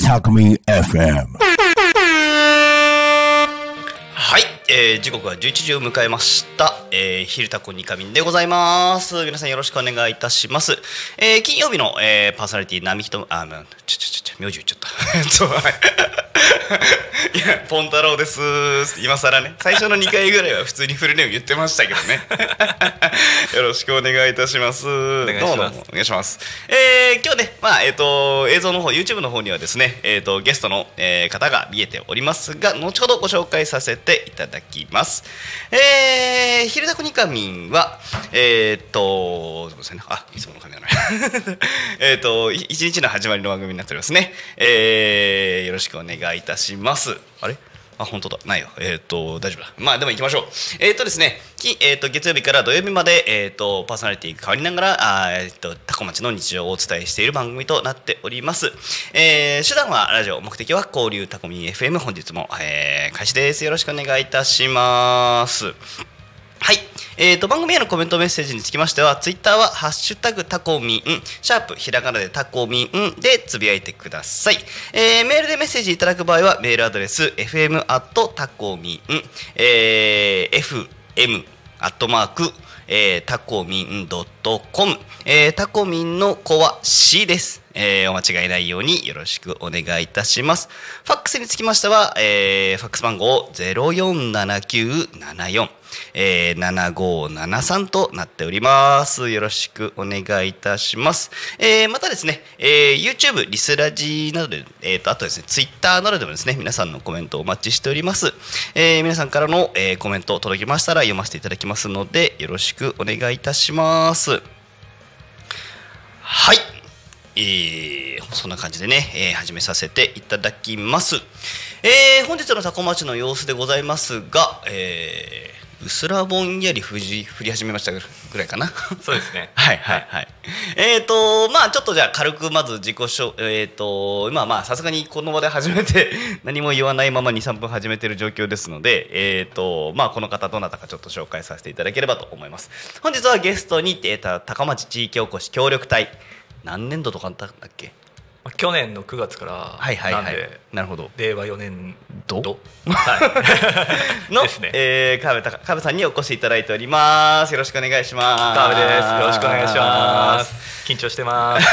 Takumi FM. はい、えー時刻は11時を迎えました、えー、昼タコニカミンでございます。皆さんよろしくお願いいたします、えー金曜日の、えーパーソナリティ波人あまあちょちょちょちょ名字言っちゃった。えっといいやポン太郎です。今更ね。最初の2回ぐらいは普通にフルネーム言ってましたけどね。よろしくお願いいたします。お願いします。どうもお願いします。えー今日ねまあえっ、と映像の方 YouTube の方にはですねえっ、とゲストの、えー方が見えておりますが後ほどご紹介させていただきます。えー、昼タコニカミンはえっ、とそうですね。あいつもの紙だなえっとい一日の始まりの番組になっておりますね。えー、よろしくお願いいたします。あれ？あ本当だ。ないよ。えっ、と大丈夫だ。まあでも行きましょう。えっ、とですねきえー、と月曜日から土曜日まで、えー、とパーソナリティ変わりながらあ、えー、とタコ町の日常をお伝えしている番組となっております、えー手段はラジオ目的は交流タコミ FM 本日も、えー開始です。よろしくお願いいたします。はい、えー、と番組へのコメントメッセージにつきましてはツイッターは「ハッシュタグタコミン」シャープひらがなでタコミンでつぶやいてください、えーメールでメッセージいただく場合はメールアドレス fm アットタコミン、えー fm アットマークえー、タコミンドットコム、えー、タコミンの子は C です、えーお間違いないようによろしくお願いいたしますファックスにつきましては、えーファックス番号047974えー、7573となっております。よろしくお願いいたします。えーまたですね、えー YouTube、リスラジなどで、えーと、あとですね、Twitter などでもですね、皆さんのコメントをお待ちしております。えー皆さんからの、えーコメント届きましたら読ませていただきますので、よろしくお願いいたします。はい。えーそんな感じでね、えー始めさせていただきます。えー本日のタコ町の様子でございますが、えーうすらぼんやり降り降り始めましたぐらいかな。そうですね。はいはいはい。えっ、とまあちょっとじゃあ軽くまず自己紹えっ、と今まあさすがにこの場で始めて 何も言わないまま23分始めてる状況ですのでえっ、とまあこの方どなたかちょっと紹介させていただければと思います。本日はゲストに、えーと高町地域おこし協力隊何年度とかあったんだっけ？まあ去年の9月からはいはいはいなるほど。令和4年ど？度はい。の、ですね。えー、川辺さんにお越しいただいております。よろしくお願いします。川辺です。よろしくお願いします。緊張してます。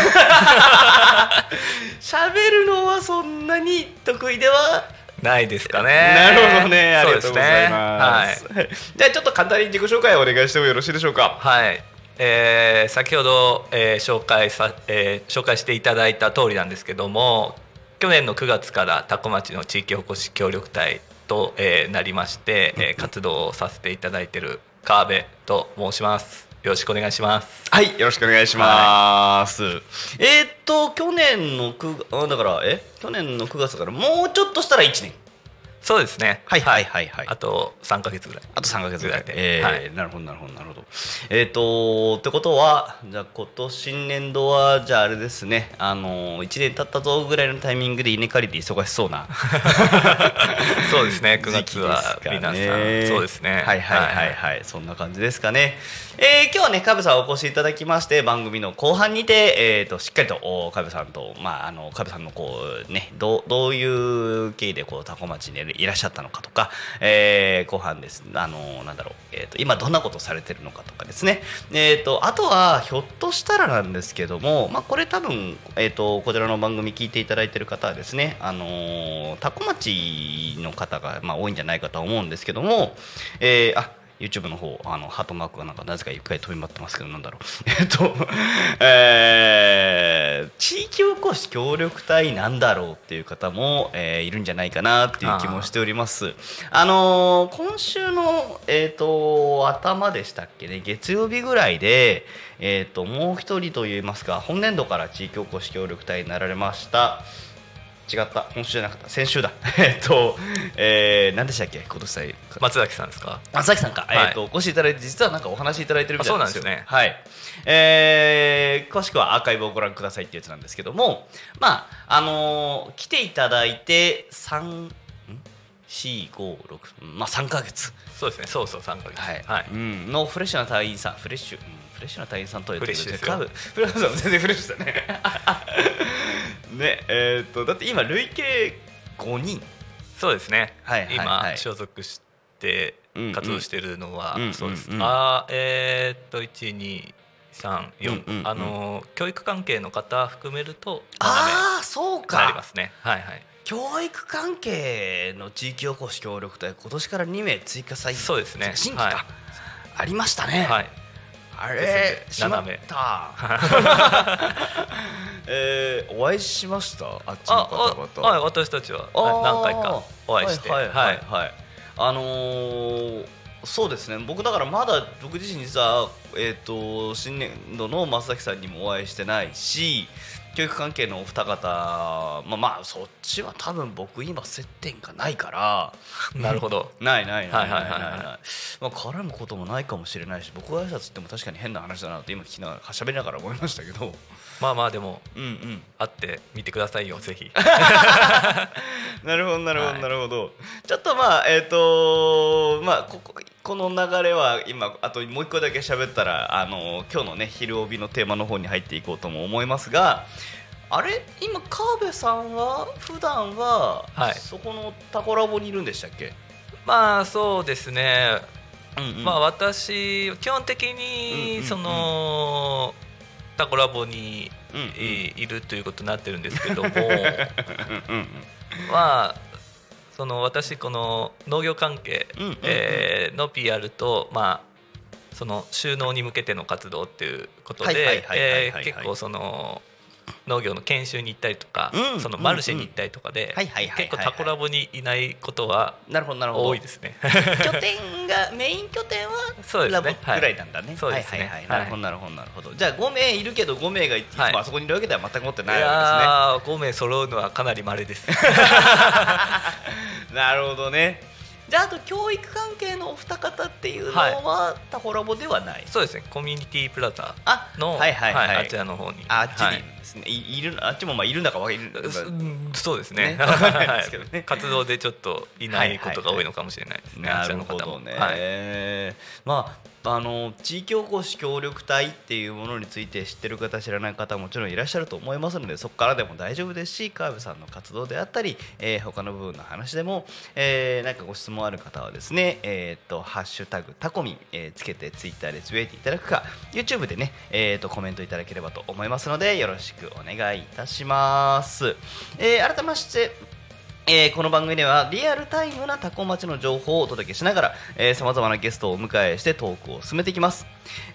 喋るのはそんなに得意ではないですかね。なるほどね。ありがとうございそうですねます。はい。じゃあちょっと簡単に自己紹介をお願いしてもよろしいでしょうか？はい。はい。えー先ほど、えー紹介さ、えー紹介していただいた通りなんですけども去年の9月から多古町の地域おこし協力隊と、えーなりまして、えー活動をさせていただいている川辺と申しますよろしくお願いしますはい、よろしくお願いします。えーっと去年の9あだからえ？去年の9月からもうちょっとしたら1年。そうですね。はいはいはい。はい。あと3か月ぐらい。あと3ヶ月ぐらい。で、えでーなるほどなるほどなるほど。えっ、とってことはじゃあ今年新年度はじゃああれですね。あの1年経ったぞぐらいのタイミングで稲刈りで忙しそうな そうですね。9時期月は皆さんそうですね。はいはいはいはい、そんな感じですかね。えー今日はねカブさんお越しいただきまして番組の後半にて、えー、としっかりとおカブさんとまああのカブさんのこうねどうどういう経緯でこうタコ町にいらっしゃったのかとか、えー後半です。あのなんだろう、えー、と今どんなことされてるのかとかですね。えー、とあとはひょっとしたらなんですけども、まあ、これ多分、えー、とこちらの番組聞いていただいてる方はですねあのタコ町の方が、まあ、多いんじゃないかとは思うんですけども、えーあ YouTube の方あのハートマークがなんかなぜか一回飛び回ってますけどなんだろう。えっとえー地域おこし協力隊なんだろうっていう方も、えーいるんじゃないかなっていう気もしております。あのー今週のえっ、と頭でしたっけね月曜日ぐらいでえっ、ともう一人といいますか本年度から地域おこし協力隊になられました違った。今週じゃなかった。先週だ。えっと、えー、何でしたっけ？今年祭松崎さんですか？松崎さんか、はい。えー、とお越しいただいて実はなんかお話いただいてるみたいなんで。すよね。はい。えー詳しくはアーカイブをご覧くださいってやつなんですけどもまああのー来ていただいて3ん？四五六まあ三ヶ月。そうですね。そうそう3ヶ月。はい、はい。うん、のフレッシュな隊員さん。フレッシュ、うん、フレッシュな隊員さんとフレッシュで フレッシュさん全然フレッシュだねねえーっとだって今累計5人。そうですね、はいはいはい。今所属して活動してるのは、うんそうです、うんうんあーえーっと1234、うんうんうん。あのー教育関係の方含めると7ああそう名なりまかすね。はいはい。教育関係の地域おこし協力隊今年から2名追加再そうですね。新規か、はい。ありましたね、はいあでれしまったえー、お会いしました？あっちのあ方々。あはい私たちは。何回かお会いして。はいはい。はい、はい。あのーそうですね。僕だからまだ僕自身実は、えー、と新年度の松崎さんにもお会いしてないし教育関係のお二方まあまあそっちは多分僕今接点がないから。なるほど。ないないないないないはいはいはいはいない。まあ絡むこともないかもしれないし僕が挨拶っても確かに変な話だなって今聞きながら喋りながら思いましたけど。まあまあでもうんうん。会ってみてくださいよぜひ。なるほどなるほど、はい。なるほど。ちょっとまあえっ、とまあこここの流れは今あともう一個だけ喋ったらあの今日のね昼帯のテーマの方に入っていこうとも思いますがあれ？今川辺さんは普段は、はい。そこのタコラボにいるんでしたっけ、まあそうですね。うんうん。まあ私基本的にそのタコラボにいいるということになってるんですけども。まあその私この農業関係ーの PR とまあその収納に向けての活動っていうことで結構その農業の研修に行ったりとかうんそのマルシェに行ったりとかで結構タコラボにいないことはなるほどなるほど多いですね。拠点がメイン拠点は ラボぐらいなんだね。そうですねはいはいなるほどなるほどなるほど。じゃあ5名いるけど5名がいつもはいあそこにいるわけでは全く持っていないわやー5名揃うのはかなり稀です。けですね。なるほどね。じゃああと教育関係のお二方っていうのはタコラボではない。そうですねコミュニティプラザあの、はいはいはいあちらの方にあっちはいにですね。いいるあっちもまあいるんだかわかる。そうんそうですね。ね。ねはい。活動でちょっといないことが多いのかもしれないですね、あなちらの方るほどね、もはいまああの地域おこし協力隊っていうものについて知ってる方知らない方はもちろんいらっしゃると思いますのでそこからでも大丈夫です。し川辺さんの活動であったり、えー他の部分の話でも、えーなんかご質問ある方はですね「えー、とハッシュタグタコミン」えーつけてツイッターでつぶやいていただくか YouTube でね、えー、とコメントいただければと思いますのでよろしくお願いいたします。えー改めましてえーこの番組ではリアルタイムなタコ町の情報をお届けしながらさまざまなゲストをお迎えしてトークを進めていきます、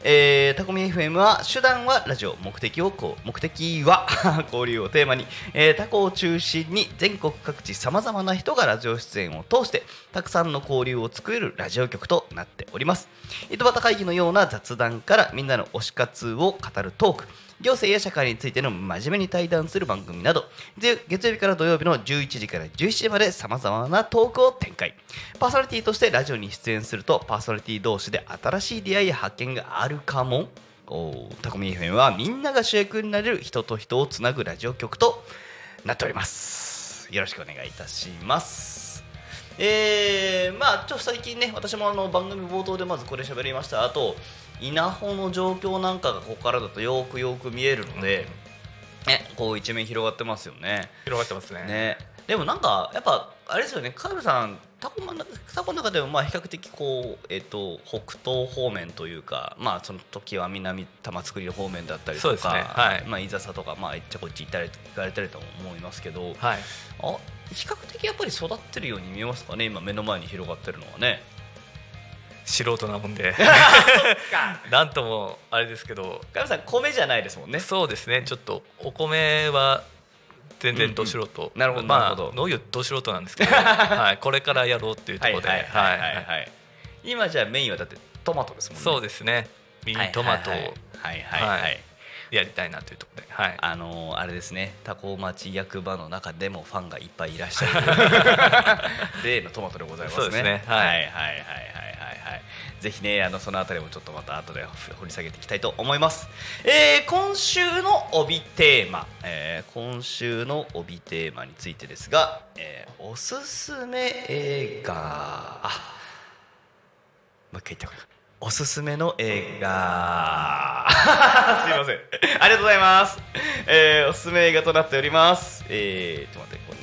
えータコミ FM は手段はラジオ目的をこう目的は 交流をテーマに、えータコを中心に全国各地さまざまな人がラジオ出演を通してたくさんの交流を作れるラジオ局となっております。井戸端会議のような雑談からみんなの推し活を語るトーク。行政や社会についての真面目に対談する番組など月曜日から土曜日の11時から17時までさまざまなトークを展開。パーソナリティとしてラジオに出演するとパーソナリティ同士で新しい出会いや発見があるかも。おタコミ FM はみんなが主役になれる人と人をつなぐラジオ局となっております。よろしくお願いいたします。えー、まあちょっと最近ね私もあの番組冒頭でまずこれ喋りました。あと稲穂の状況なんかがここからだとよくよく見えるので、ね、こう一面広がってますよね。広がってますね。ね。でもなんかやっぱあれですよね川辺さんタコマンタコの中でもまあ比較的こう、えっと北東方面というかまあその時は南玉造り方面だったりとか、ね。はい。まあいざさとかまああっちゃこっち行ったり行かれたりと思いますけど、はい。あ比較的やっぱり育ってるように見えますかね今目の前に広がってるのはね。素人なもんで。なんともあれですけど。川辺さん米じゃないですもんね。そうですね。ちょっとお米は全然ど素人、うんなるほどまあなるほど。農業ど素人なんですけど、はい、これからやろうっていうところで今じゃあメインはだってトマトですもんね。そうですね。ミニトマトをはいはいはい、はいはいやりたいなというところで、はい、あのーあれですね。多古町役場の中でもファンがいっぱいいらっしゃる。例のトマトでございますね。そうですね。はいはいはいはいぜひねあのそのあたりもちょっとまた後で掘り下げていきたいと思います、えー今週の帯テーマ、えー今週の帯テーマについてですが、えーおすすめ映画。あもう一回言ってこい。おすすめの映画。すいません。ありがとうございます、えーおすすめ映画となっております。えー、ちょっと待ってここに。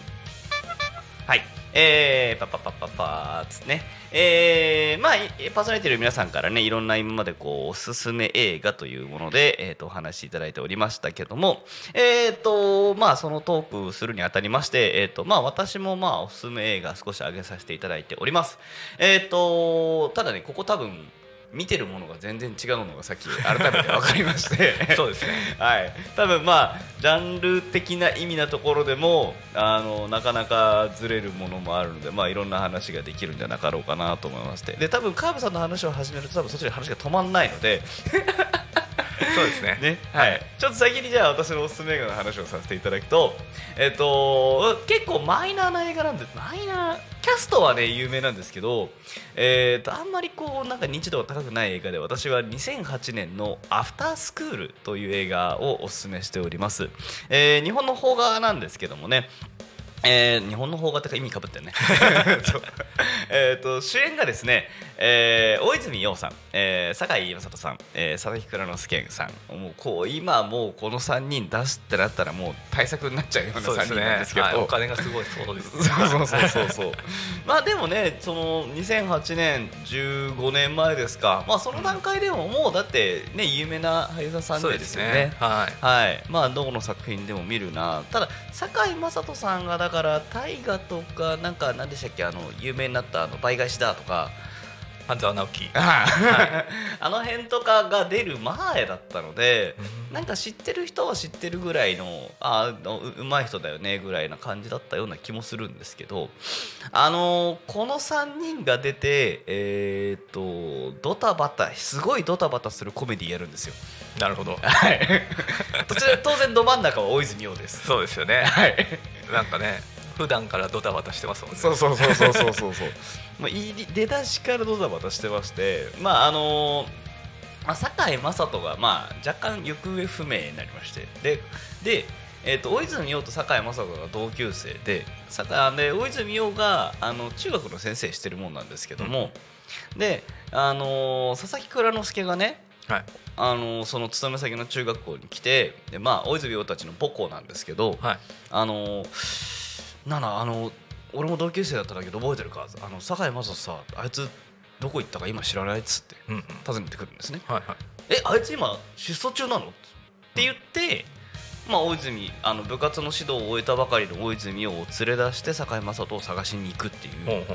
はい。えー、パッパッパッパッパーっつね。えー、まあパーソナリティの皆さんからねいろんな今までこうおすすめ映画というもので、えー、とお話しいただいておりましたけどもえー、とまあそのトークするにあたりましてえー、とまあ私もまあおすすめ映画少し上げさせていただいております。えー、とただねここ多分見てるものが全然違うのがさっき改めて分かりまして。そうですね。はい、多分まあジャンル的な意味なところでもあのなかなかずれるものもあるので、まあ、いろんな話ができるんじゃなかろうかなと思いまして。で多分川辺さんの話を始めると多分そっちで話が止まんないので、そうですね。ね。はい、ちょっと先にじゃあ私のおすすめ映画の話をさせていただくと、えっと結構マイナーな映画なんでマイナーキャストはね有名なんですけど、えっとあんまりこうなんか認知度が高くない映画で私は2008年の「アフタースクール」という映画をおすすめしております、えー日本の邦画なんですけどもねえー日本の邦画ってか意味かぶってるね。えーと主演がですね、えー大泉洋さん、えー、堺井雅人さん、えー佐々木蔵之介さん。もうこう今もうこの3人出すってなったらもう対策になっちゃうような3そうですね。人なんですけど。はい、お金がすごいそうです。そうそうそうそうそう。まあでもねその2008年15年前ですか。まあその段階でももうだってね有名な俳優さんそうでですすね。よね。はい。はい、まあどこの作品でも見るな。ただ堺雅人さんがだから大河とかなんか何でしたっけあの有名になったあの倍返しだとか半沢直樹。あの辺とかが出る前だったのでなんか知ってる人は知ってるぐらいのああううまい人だよねぐらいな感じだったような気もするんですけどあのーこの3人が出てえーっとドタバタすごいドタバタするコメディやるんですよ。なるほど。はい、途中当然ど真ん中は大泉洋です。そうですよね。はい。なんかね普段からドタバタしてますもんねそうそうそうそうそうそうそう。まあ出だしからドタバタしてまして、まああのまあ堺雅人がまあ若干行方不明になりまして、でで。えー、と大泉洋と堺雅人が同級生で坂で大泉洋があの中学の先生してるもんなんですけども、で、あの佐々木蔵之介がねはいあのその勤め先の中学校に来てで、まあ、大泉洋たちの母校なんですけど、はいあのななあの俺も同級生だったんだけど覚えてるか？あの堺雅人さあいつどこ行ったか今知らないっつってうんうん。訪ねてくるんですね。はいはい。えあいつ今出走中なの？って言って、まあ、大泉あの部活の指導を終えたばかりの大泉洋を連れ出して堺雅人を探しに行くっていう。うん、っ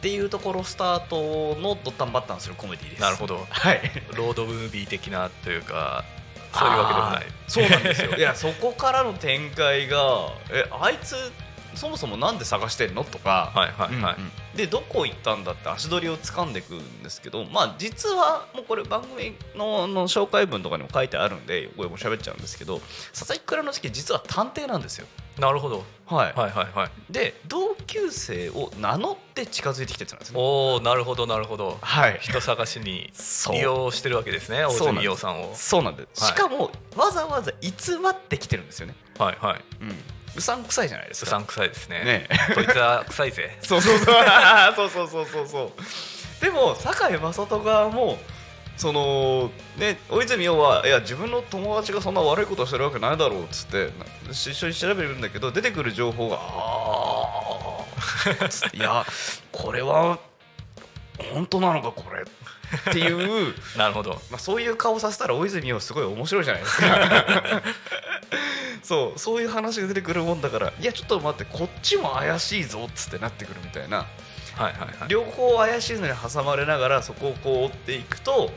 ていうところスタートのドッタンバッタンするコメディです。なるほど。はい。ロードムービー的なというかそういうわけでもない。そうなんですよ。いやそこからの展開がえあいつそもそもなんで探してんの？とか、はいはいはい。うんうん。でどこ行ったんだって足取りを掴んでいくんですけどまあ実はもうこれ番組のの紹介文とかにも書いてあるんでこれも喋っちゃうんですけど佐々木蔵之介実は探偵なんですよ。なるほど。はい、はいはいはい。で同級生を名乗って近づいてきてたんですね。おおなるほどなるほど。はい。人探しに 利用してるわけですね大泉洋さんを。そうなんです、はい。しかもわざわざ偽ってきてるんですよね。はいはい。うんうさんくさいじゃないですか。うさんくさいですね。ね。こいつは臭いぜ。そうそうそう。そうそうそうそうそう。でも堺雅人側もそのね大泉洋はいや自分の友達がそんな悪いことしてるわけないだろうっつって一緒に調べるんだけど出てくる情報が「ああ」いやこれは本当なのかこれっていうなるほど、まあ、そういう顔させたら大泉洋すごい面白いじゃないですか。そうそういう話が出てくるもんだからいやちょっと待ってこっちも怪しいぞっつってなってくるみたいな。はいはいはい。両方怪しいのに挟まれながらそこをこう追っていくと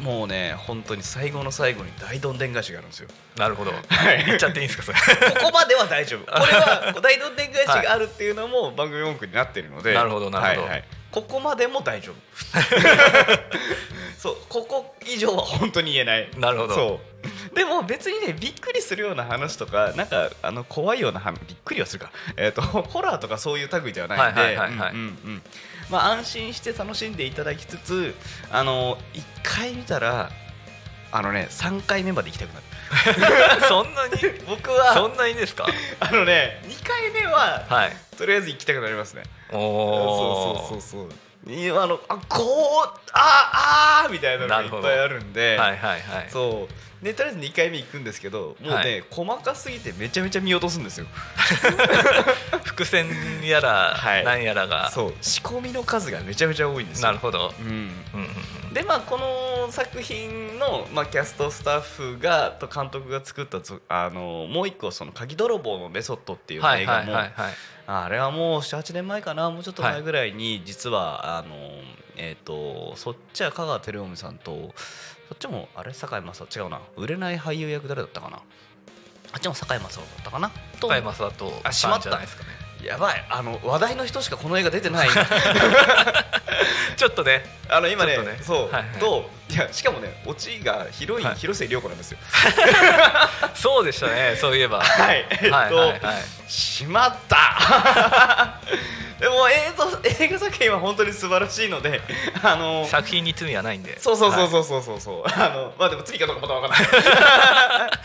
もうね本当に最後の最後に大どんでん返しがあるんですよ。なるほど。はい。言っちゃっていいんですかそれ。ここまでは大丈夫。これは大どんでん返しがあるっていうのも番組文句になってるので、なるほどなるほど。はいはい。ここまでも大丈夫。そうここ以上は本当に言えない。なるほど。そう でも別にねびっくりするような話とかなんかあの怖いような話びっくりはするか、えー、と ホラーとかそういう類ではないんで安心して楽しんでいただきつつあの1回見たらあのね3回目まで行きたくなる。そんなに？僕は。そんなにですか？あのね2回目ははい。とりあえず行きたくなりますね。おおそうそうそうそう。あのあこうああーみたいなのがいっぱいあるんで。はいはいはい。そうでとりあえず2回目行くんですけどもうね、はい。細かすぎてめちゃめちゃ見落とすんですよ。伏線やらはい。何やらが。そう。仕込みの数がめちゃめちゃ多いんですよ。なるほど。うん。うんうんうん。でまあこの作品の、まあ、キャストスタッフがと監督が作ったぞあのもう一個その鍵泥棒のメソッドっていう映画もはいはい。あれはもう78年前かな。もうちょっと前ぐらいに実は、あのえっ、とそっちは香川照臣さんとそっちもあれ？堺雅人違うな。売れない俳優役誰だったかな？あっちも堺雅人だったかな？と。高山里あしまったさんですかね。やばい。あの話題の人しかこの映画出てない。ちょっとね。あの今ねね。そう、はいはい。といやしかもねオチが広い、はい。広末涼子なんですよ。そうでしたねそういえば。はい。えっと、はいはい。はいしまった。でも映像映画作品は本当に素晴らしいのであの作品に罪はないんで。そうそうそううそうそうそう。そう、あのまあでも罪かどうかまだわかんない。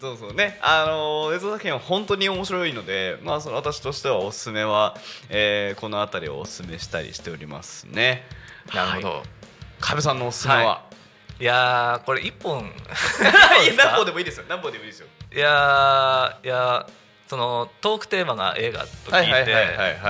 そうそうね。あの映像作品は本当に面白いのでまあその私としてはおすすめは、えーこの辺りをおすすめしたりしておりますね。なるほど、はいカベさんのおすすめは、はい。やーこれ一本。い、や何本でもいいですよ。何本でもいいですよ。いやーいやーそのトークテーマが映画と聞いて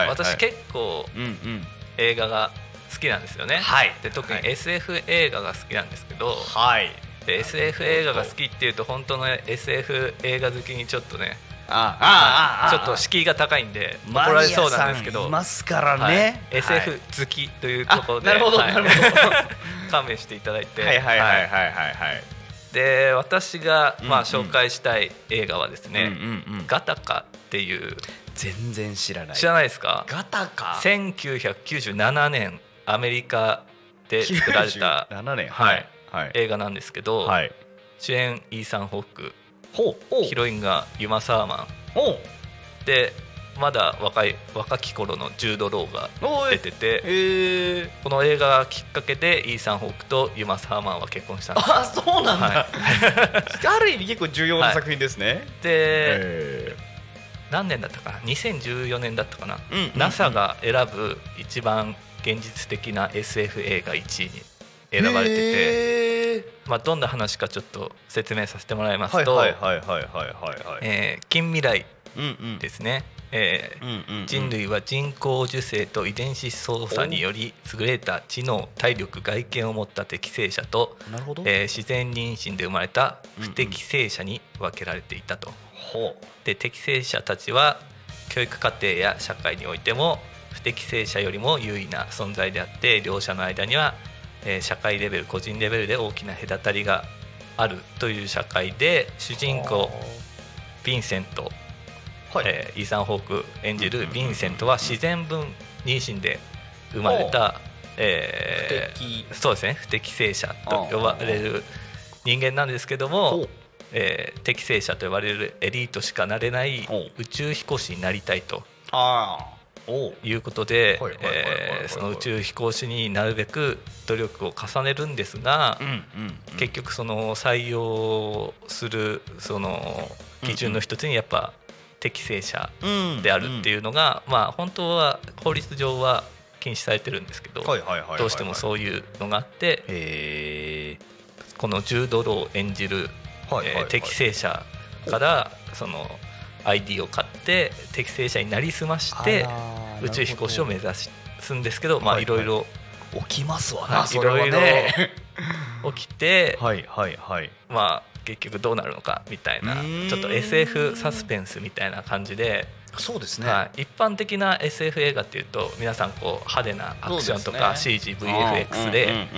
私結構うんうん。映画が好きなんですよね、はい。で特にはい。SF 映画が好きなんですけど、はい。で SF 映画が好きっていうと本当の SF 映画好きにちょっとねちょっと敷居が高いんで怒られそうなんですけど。マニアさんいますからはい。ね、SF 好きというところで、あなるほどはいなるほど。勘弁していただいて。はいはいはいはい。ははいで私が、まあ、紹介したい映画はですね、ガタカっていう。全然知らない。知らないですか？ガタか1997年アメリカで作られた7年。はいはい。映画なんですけど、はい。主演イーサン・ホークヒロインがユマ・サーマン。でまだ若い若き頃のジュード・ローが出ててへえこの映画がきっかけでイーサン・ホークとユマ・サーマンは結婚したんです。よあそうなんだ、は ある意味結構重要な作品ですね、でへ何年だったかな？2014年だったかな、うんうんうん。NASA が選ぶ一番現実的な SF 映画1位に。え選ばれてて、まあ、どんな話かちょっと説明させてもらいますと、はいはいはいはいはいはいはい。えー近未来うんうん。ですね、人類は人工授精と遺伝子操作により優れた知能体力外見を持った適正者と、えー自然妊娠で生まれた不適正者に分けられていたと。ほう。で適正者たちは教育課程や社会においても不適正者よりも優位な存在であって両者の間には、えー社会レベル個人レベルで大きな隔たりがあるという社会で主人公ヴィンセント、はい、えーイーサン・ホーク演じるヴィンセントは自然分妊娠で生まれた、えー不適そうですね。不適正者と呼ばれる人間なんですけどもえー適正者と呼ばれるエリートしかなれない宇宙飛行士になりたいと。あいうことでその宇宙飛行士になるべく努力を重ねるんですが、結局その採用するその基準の一つにやっぱ適正者うん。であるっていうのが、まあ本当は法律上は禁止されてるんですけど、どうしてもそういうのがあってこのジュード・ロー演じるえー適正者からその ID を買って適正者になりすまして宇宙飛行士を目指すんですけどまあはいろい。ろ起きますわはいなそれはね。起きてはいはいはい。まあ結局どうなるのかみたいなちょっと SF サスペンスみたいな感じで、そうですはい、一般的な SF 映画っていうと皆さんこう派手なアクションとか CGVFX で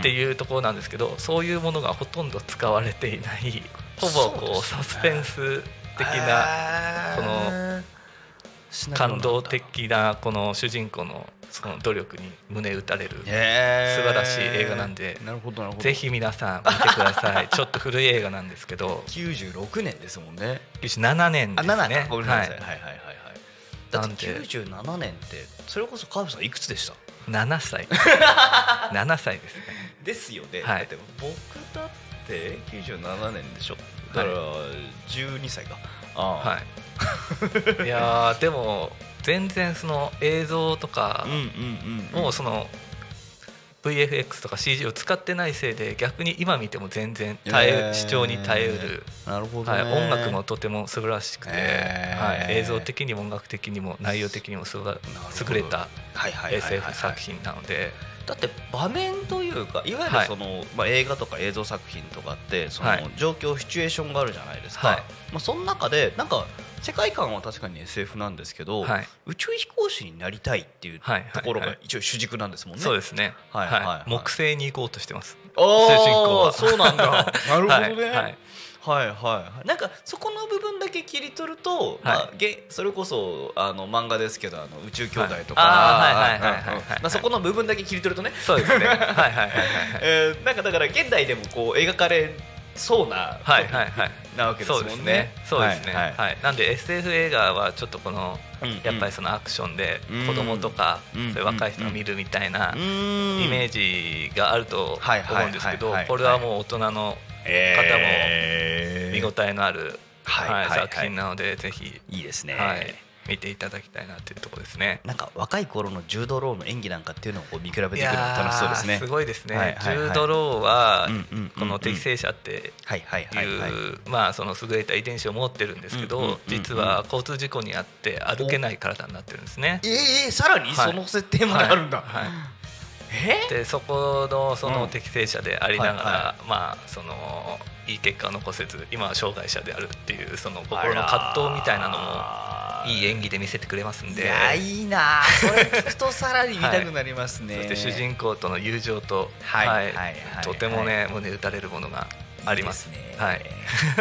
ってういうところなんですけどそういうものがほとんど使われていないほぼこうサスペンス的なこの感動的なこの主人公のその努力に胸打たれる素晴らしい映画なんでぜひ皆さん見てください。ちょっと古い映画なんですけど。96年ですもんね。97年あです7ねははい、はいはいはいだってなんで。97年ってそれこそ川辺さんいくつでした？7歳。7歳ですね。ですよね、はい。だって僕だって97年でしょだから12歳か。ああ。はい。いやーでも全然その映像とかうんうんうんもうその VFX とか CG を使ってないせいで逆に今見ても全然耐え、えー視聴に耐えうる、なるほど、ね。はい、音楽もとても素晴らしくて、えー。はい、映像的にも音楽的にも内容的にも優れた SF 作品なので、だって場面というかいわゆはい。るその、まあ、映画とか映像作品とかってそのはい。状況、シチュエーションがあるじゃないですか、はい。まあ、その中でなんか世界観は確かに SF なんですけど、はい。宇宙飛行士になりたいっていうはいところはい。はいが一応主軸なんですもんね。そうですね、はいはいはい木星に行こうとしてます。あー主人公は。そうなんだ。なるほどね、ははいいはいはいはいなんかそこの部分だけ切り取ると、まあ、げそれこそあの漫画ですけどあの宇宙兄弟とか、そこの部分だけ切り取るとね、そうですねはいはいはいはいえーなんかだから現代でもこう描かれそうなはいはいはいなわけですもんね。そうですね。ははいい、なんで SF 映画はちょっとこの、やっぱりそのアクションでうん子供とか、うんそういう若い人が見るみたいなうイメージがあると思うんですけどこれはもう大人のえー見応えのある、はい作品なのでぜひ、いいですね。はい、見ていただきたいなっていうところですね。なんか若い頃のジュードローの演技なんかっていうのを見比べていくの楽しそうですね。ーすごいですね。はいはいはいジュード・ローは、この適正者ってはいう。まあその優れた遺伝子を持ってるんですけど、うんうん実は交通事故にあって歩けない体になってるんですね。ええさらにはいその設定まであるんだ。はいはいえでそこのそうんの適正者でありながら、はいはまあそのいい結果を残せず今は障害者であるっていうその心の葛藤みたいなのもいい演技で見せてくれますんで。いやいいなそれ聞くとさらに見たくなりますね、そして主人公との友情と、はい。はい。はいはいとてもね、胸打たれるものがあります。ね。はい。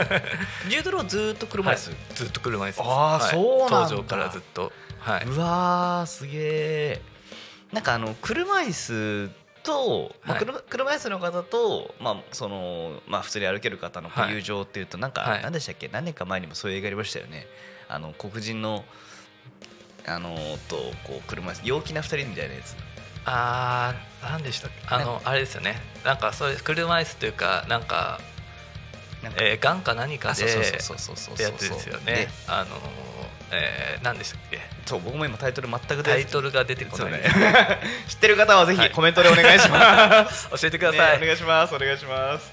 ジュードローずーっと車椅子、はい。ずっと車椅子です。あーはい。そうなんだ。登場からずっと。はい。うわーすげえなんかあの車椅子と、まあはい。車車椅子の方と、まあそのまあ、普通に歩ける方の友情っていうとなんか、はい。何でしたっけ？何年か前にもそういう映画ありましたよね。あの黒人のあのとこう車椅子陽気な二人みたいなやつ。あーなんでしたっけ？あのあれですよね。なんかそういう車椅子というかなんかなんかえー、がんか何かであそうそうそうそうそうってやつですよでね。あのーえー、何でしたっけ？そう僕も今タイトル全く出タイトルが出てこない、ね 知ってる方はぜはいひコメントでお願いします。教えてください、ねお願いします。お願いします。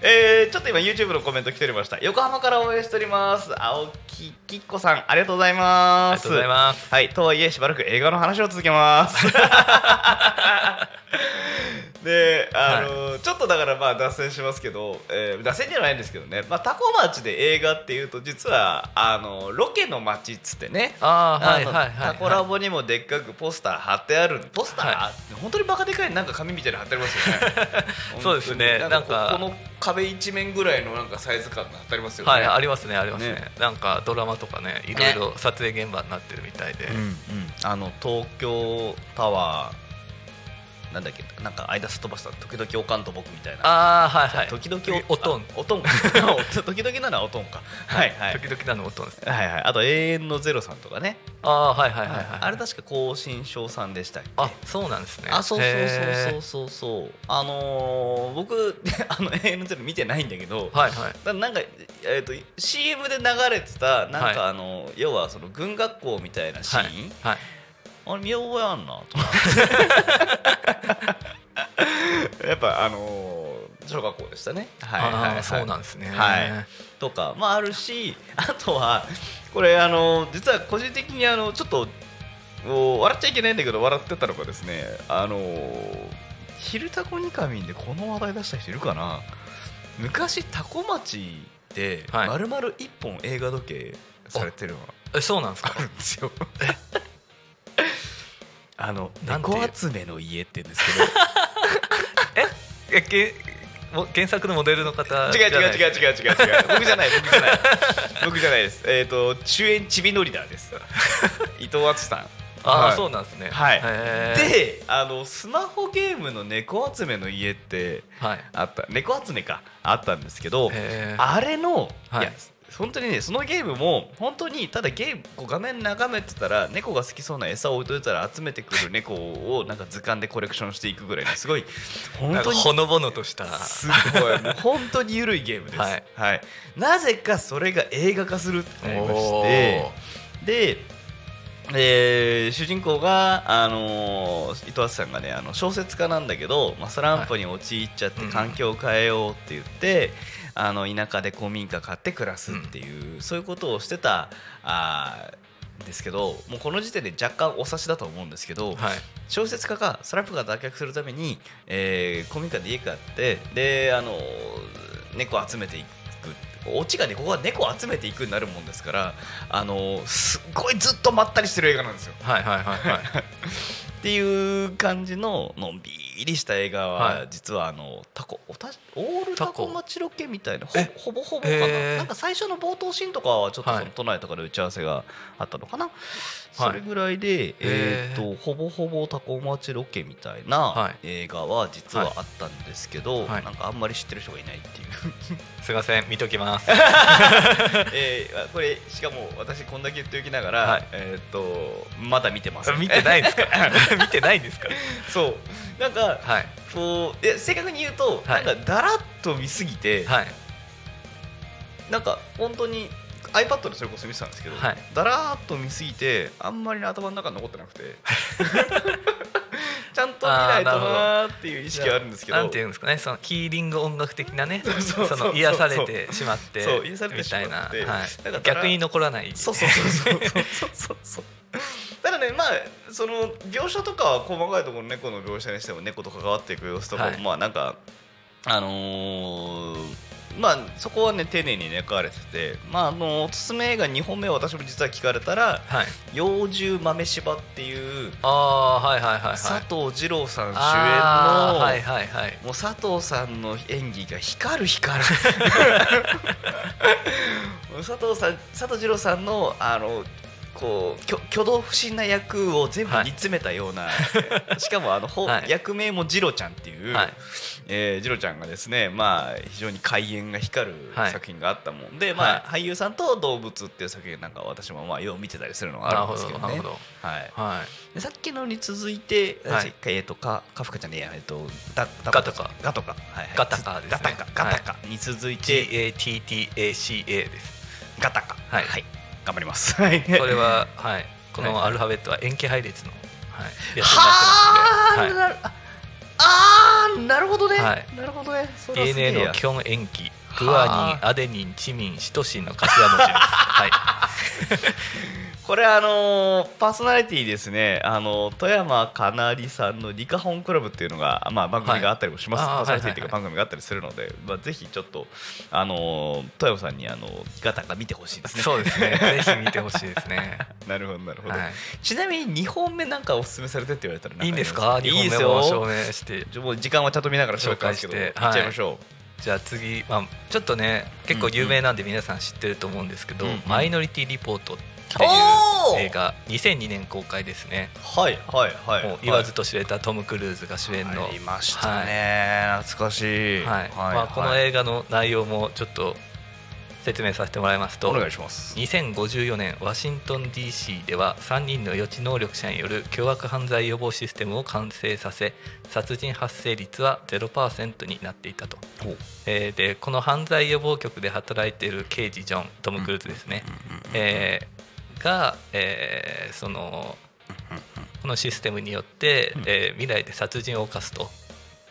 えー、ちょっと今 YouTube のコメント来ておりました。横浜から応援しております。青木きっこさんありがとうございあます。りがとうございますはい、とはいえしばらく映画の話を続けます。で、あのちょっとだからまあ脱線しますけど、えー脱線じゃないんですけどね、まあ、タコ町で映画っていうと実はあのロケの街っつってね。ああのはいはいタコラボにもでっかくポスター貼ってあるポスター、は本当にバカでかいなんか紙みたいなの貼ってありますよね。そうですね。なんかここの壁一面ぐらいのなんかサイズ感が貼ってありますよね。はいありますねありますね。ね。なんかドラマとかねいろいろ撮影現場になってるみたいで、うんうん、あの東京タワーなんだっけなんか間すっ飛ばした時々おかんと僕みたいな。ああはいはい。時々おとん。あおとんか。時々ならおとんか。はい。はい時々なの音です。ねはいはい。あと永遠のゼロさんとかね、ああはいはいはいはい、あれ確か高新賞さんでしたっけ？あそうなんですね。あそうそうそうそうそうあのー僕 あの永遠のゼロ見てないんだけど、はいはい。だなんか、えー、と CM で流れてたなんか、はい。あの要はその軍学校みたいなシーン、はいあれ見覚えあんなとか やっぱあのー小学校でしたね。はいはい、はい、そうなんですね。はい。とかまああるしあとはこれあの実は個人的にあのちょっとお笑っちゃいけないんだけど笑ってたのがですねあの「昼タコニカミン」でこの話題出した人いるかな？昔タコ町ではい。丸々一本映画時計されてるのがえそうなんですか？あるんですよ。あの猫集めの家って言うんですけど。え？げも原作のモデルの方違う違う違う違う違う違う。僕じゃない僕じゃない。僕じゃないです。えっ、と主演ちびのりだです。伊藤敦さん。ああ、はい。そうなんですね。はい。であのスマホゲームの猫集めの家ってはい。あった。猫集めか。あったんですけどあれの、はい。い、や本当にねそのゲームも本当にただゲームこう画面眺めてたら猫が好きそうな餌を置いといたら集めてくる猫をなんか図鑑でコレクションしていくぐらいのすごい本当にほのぼのとしたすごい本当に緩いゲームです、はい。なぜかそれが映画化するってなりましておで、えー主人公が、あのー伊藤敦さんがねあの小説家なんだけど、まあ、スランプに陥っちゃってはい。環境を変えようって言って、あの田舎で古民家買って暮らすっていう、そういうことをしてたあーですけどもうこの時点で若干お察しだと思うんですけど、はい。小説家がスランプが脱却するために、えー古民家で家買ってで、あのー猫を集めていく。オチがねここは猫を集めていくになるもんですから、あのーすっごいずっとまったりしてる映画なんですよ。はいはいはいはい。っていう感じののんびりした映画はは実はあのタコおたオールタタココ町ロケみたいなほぼほぼかな？なんか最初の冒頭シーンとかはちょっとそはい。の都内とかで打ち合わせがあったのかな、それぐらいで、えー、とほぼほぼタコ町ロケみたいはない。映画は実はあったんですけど、はい。なんかあんまり知ってる人がいないっていう。すいません見ときます。えーこれしかも私こんだけ言っておきながら、はい。えっ、とまだ見てます見てないですか？見てないんですか？そう。なんかはい。こうえ正確に言うと、はい。なんかだらっと見すぎて、はい。なんか本当に iPad でそれこそ見てたんですけど、はい。だらっと見すぎてあんまり頭の中に残ってなくて ちゃんと見ないとなーっていう意識はあるんですけど。なんていうんですかねそのキーリング音楽的なねその癒されてしまってみしたまいな、はい、逆に残らない。そうそうそうそうそうそうそう ただねまあその描写とかは細かいところ猫の描写にしても猫と関わっていく様子とかも、はい。まあなんかあのーまあそこはね丁寧に描かれててまああのおすすめ映画2本目を私も実は聞かれたらはい「幼獣豆柴」っていうああはいはいはいはい。佐藤二郎さん主演の、はいはいはい。もう佐藤さんの演技が光る光る。佐藤さん佐藤二郎さんのあのこう挙挙動不審な役を全部煮詰めたような、しかもあの、ほはい。役名もジロちゃんっていう、はい。えージロちゃんがですねまあ非常に怪演が光るはい。作品があったもんで、まあ、は俳優さんと動物っていう作品なんか私もまあよう見てたりするのがあるんですけどね。なるほどなはい。はい。でさっきのに続いて、はい。えっ、とかカフカちゃんねえっとダダガタカ。ガトカ。はいはい。ガタカですね。ガタカガタカに続いて、GATTACA です。ガタカ。はい頑張ります。はい。これははい。こはい。のアルファベットは塩基配列のはい。やつになってますんではあ、なるあーなるほどね、はい。なるほどね。DNA や。の基本塩基グアニンアデニンチミンシトシンの頭文字です。はい これあのーパーソナリティですね。あの富山かなりさんのリカホンクラブっていうのが、まあ、番組があったりもします、はい。パーソナリティっていうかは番組があったりするので、まあ、ぜひちょっとあのー富山さんにあのガタが見てほしいですね。そうですね。ぜひ見てほしいですね。なるほどなるほど、はい。ちなみに2本目なんかおすすめされてって言われたら何いいんですか？い2いです本目も証よ明して。もう時間はちゃんと見ながら紹介してけど紹介して。いっちゃいましょじゃあ次、まあ、ちょっとね結構有名なんで皆さん知ってると思うんですけど「うんうん。マイノリティリポート」っておー。いう映画2002年公開ですね。うはいはいはい。もう言わずと知れたトム・クルーズが主演の、ありましたね、懐かしい。はい。まあ、この映画の内容もちょっと説明させてもらいますとお願いします。2054年ワシントン DC では3人の予知能力者による凶悪犯罪予防システムを完成させ殺人発生率は0%になっていたと、えーでこの犯罪予防局で働いている刑事ジョントム・クルーズですね、えーが、えーそのこのシステムによって、えー未来で殺人を犯すと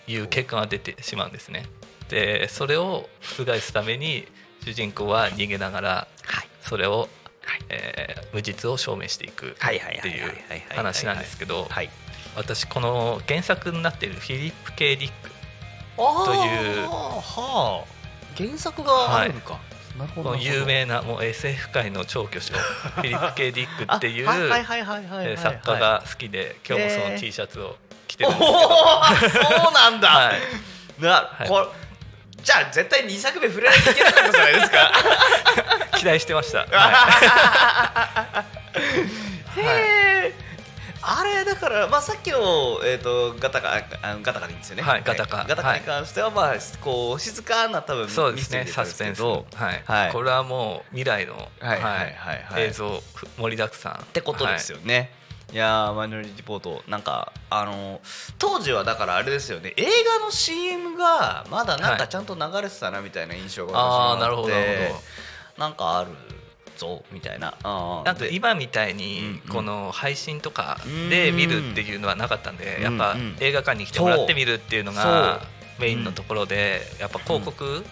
いう結果が出てしまうんですね。でそれを覆すために主人公は逃げながらはい。それを、えー無実を証明していくはいはいっていうはいはいはい。はい話なんですけどはい。私この原作になっているフィリップ・ケイ・ディックというはあ。原作があるのか、なるほどこの有名なもう SF 界の超巨匠フィリップ・ケイ・ディックっていう作家が好きで今日もその T シャツを着ておるんですけど、おそうなんだ、はい、な、はい。これじゃあ絶対2作目触れないといけなかったじゃないですか。期待してました、はへえ、あれだから、まあ、さっきの、えー、とガタカあガタカでいいんですよね、はいガタカガタカに関しては、まあ、こう静かな多分そうですねサスペンスどはい、はい。これはもう未来の、はい。はい。はい。はい。映像ふ盛りだくさん。っってことですよね。い、やーマイノリティリポートなんかあの当時はだからあれですよね。映画の CM がまだなんはい。かちゃんと流れてたなみたいな印象が私もあって。なるほどなるほなんかあるぞみたいな。あーなんかで今みたいうんにうん。この配信とかで見るっていうのはなかったんでやっぱ映画館に来てもらって見るっていうのがメインのところでやっぱ広告っ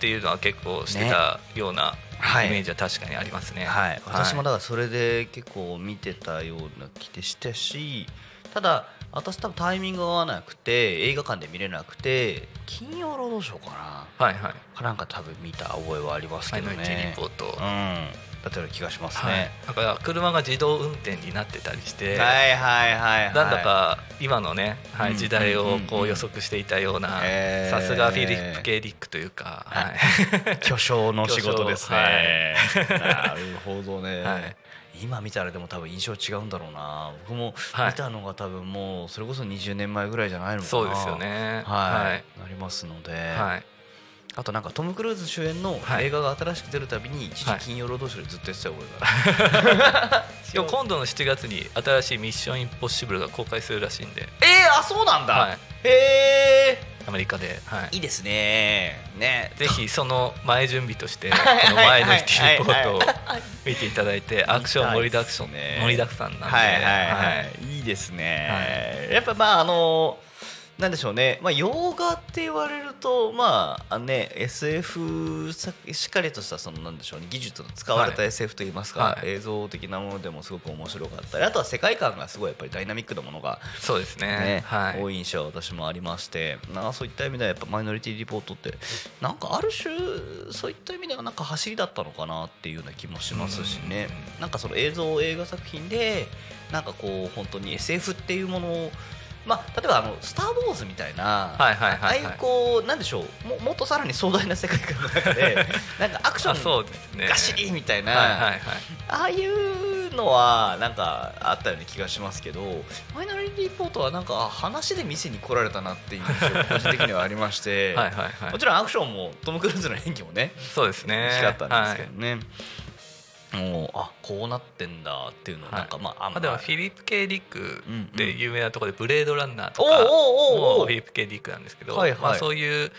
ていうのは結構してたようなはい。イメージは確かにありますね。はい、私もだからそれで結構見てたような気でしたしただ私多分タイミングが合わなくて映画館で見れなくて金曜ロードショーかなはいはい。なんか多分見た覚えはありますけどマイノリポート。うん。だったような気がしますはい。ね、。だから車が自動運転になってたりして。はいはいはいはい。なんだか今のね、はうんい、時代をこう予測していたようなさすがフィリップ・ケイ・ディックというか、はい。巨匠の仕事ですね、巨匠なるほどね、はい。今見たらでも多分印象違うんだろうな。僕もはい。見たのが多分もうそれこそ20年前ぐらいじゃないのかな。そうですよね。はい、なりますので、はい、はいあとなんかトム・クルーズ主演のはい。映画が新しく出るたびに一時はい金曜ロードショーでずっとやってた覚えがある。いや今度の7月に新しい「ミッション・インポッシブル」が公開するらしいんで、えー、あそうなんだ、はい、へえアメリカで、はい。いいですね。ね。ぜひその前準備としてこ はいの前のリポートをはい。見ていただいてアクション盛りだくさん盛りだくさんなんで、はいはいはい、はい。い、いですね、やっぱまああのなんでしょうね、まあ、洋画って言われるとまあね SF さしっかりとしたそのなんでしょうね技術の使われたはい。SF といいますか、はい。映像的なものでもすごく面白かった。りあとは世界観がすごいやっぱりダイナミックなものがそうですね。ねはい、多い印象は私もありましてなそういった意味ではやっぱマイノリティリポートってなんかある種そういった意味ではなんか走りだったのかなっていうような気もしますしね。うん。なんかその映像映画作品でなんかこう本当に SF っていうものをまあ、例えばあの「スター・ウォーズ」みたいな、はいはいはいはい。ああいうこうなんでしょうももっとさらに壮大な世界観の中で なんかアクションうですね。ガシリみたいな、はいはいはい。ああいうのはなんかあったような気がしますけどマイノリティリポートはなんかあ話で店に来られたなっていう印象が 個人的にはありましてはいもちろんアクションもトム・クルーズの演技もねそうですね。大きかったんですけどね、もうあこうなってんだっていうのをはい。なんかまああんまあ、でもフィリップ・ケイ・ディックうんで有名なところで「ブレードランナー」とかもフィリップ・ケイ・ディックなんですけど、はいはい。まあ、そういう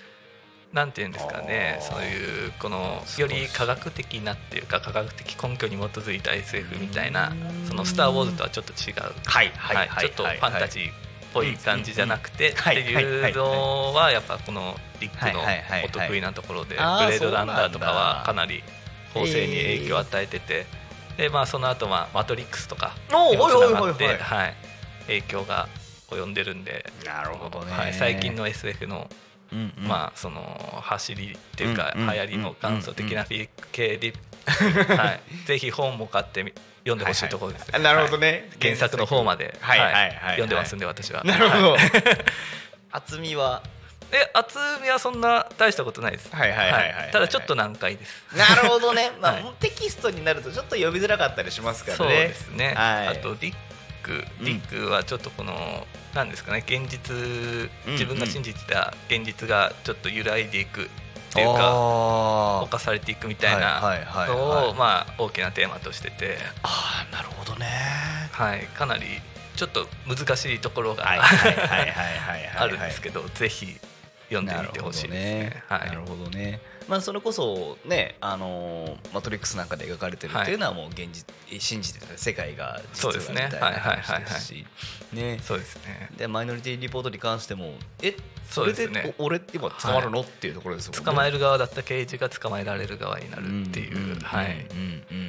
なんていうんですかねそういうこのより科学的なっていうか科学的根拠に基づいた SF みたいなうん。その「スター・ウォーズ」とはちょっと違う、はいはいはいちょっとファンタジーっぽい感じじゃなくてってはいうのはやっぱこのディックのお得意なところで「ブレードランナー」とかはかなり構成に影響を与えててでまあその後はマトリックス」とかおにもつながって影響が及んでるんでなるほどね。はい、最近の SF の,、うんうん。まあ、その走りっていうか、流行りの元祖的なフィリップ系で、はい、ぜひ本も買ってみ読んでほしいところですね、あなるほどね、はい。原作の方まで、はいはいはい。はい。読んでますんで私は。なるほど。はい。厚みはえ厚みはそんな大したことないです。はいはいはいはいはい。ただちょっと難解です。なるほどね、まあはい。テキストになるとちょっと読みづらかったりしますからね。そうですね、はい、あとディック。ディックはちょっとこの、なんですかね現実自分が信じてた現実がちょっと揺らいでいくっていうかあー。侵されていくみたいなのはいをまあ大きなテーマとしてて、あーなるほどね。はい、かなりちょっと難しいところがあるんですけどぜひ読んでみてほしいですね。はい。なるほどね。まあそれこそね、あのーマトリックスなんかで描かれてるっていうのはもう現実、信じてた世界が実はそうですねみたいなはいはいはい。話ですし、ね。そうですね。でマイノリティリポートに関しても、え、それでそうですねお俺今捕まるの、っていうところで。すもんね。捕まえる側だった刑事が捕まえられる側になるっていう、んんんはい、うんうん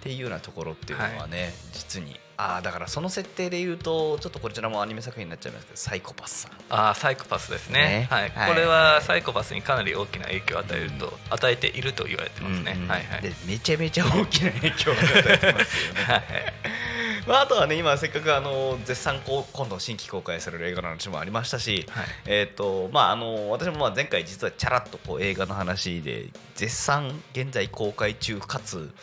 っていうようなところっていうのはね、実に。ああだからその設定で言うとちょっとこちらもアニメ作品になっちゃいますけどサイコパスさん。ああサイコパスですね。ね。はい、はい。これはサイコパスにかなり大きな影響を与えると、与えていると言われてますね、うんうんはいはい。でめちゃめちゃ大きな影響を与えてますよね。はい。まあ、あとはね今せっかくあの絶賛こう今度新規公開される映画の話もありましたし、はい。えっ、とまああの私もまあ前回実はチャラッとこう映画の話で絶賛現在公開中かつ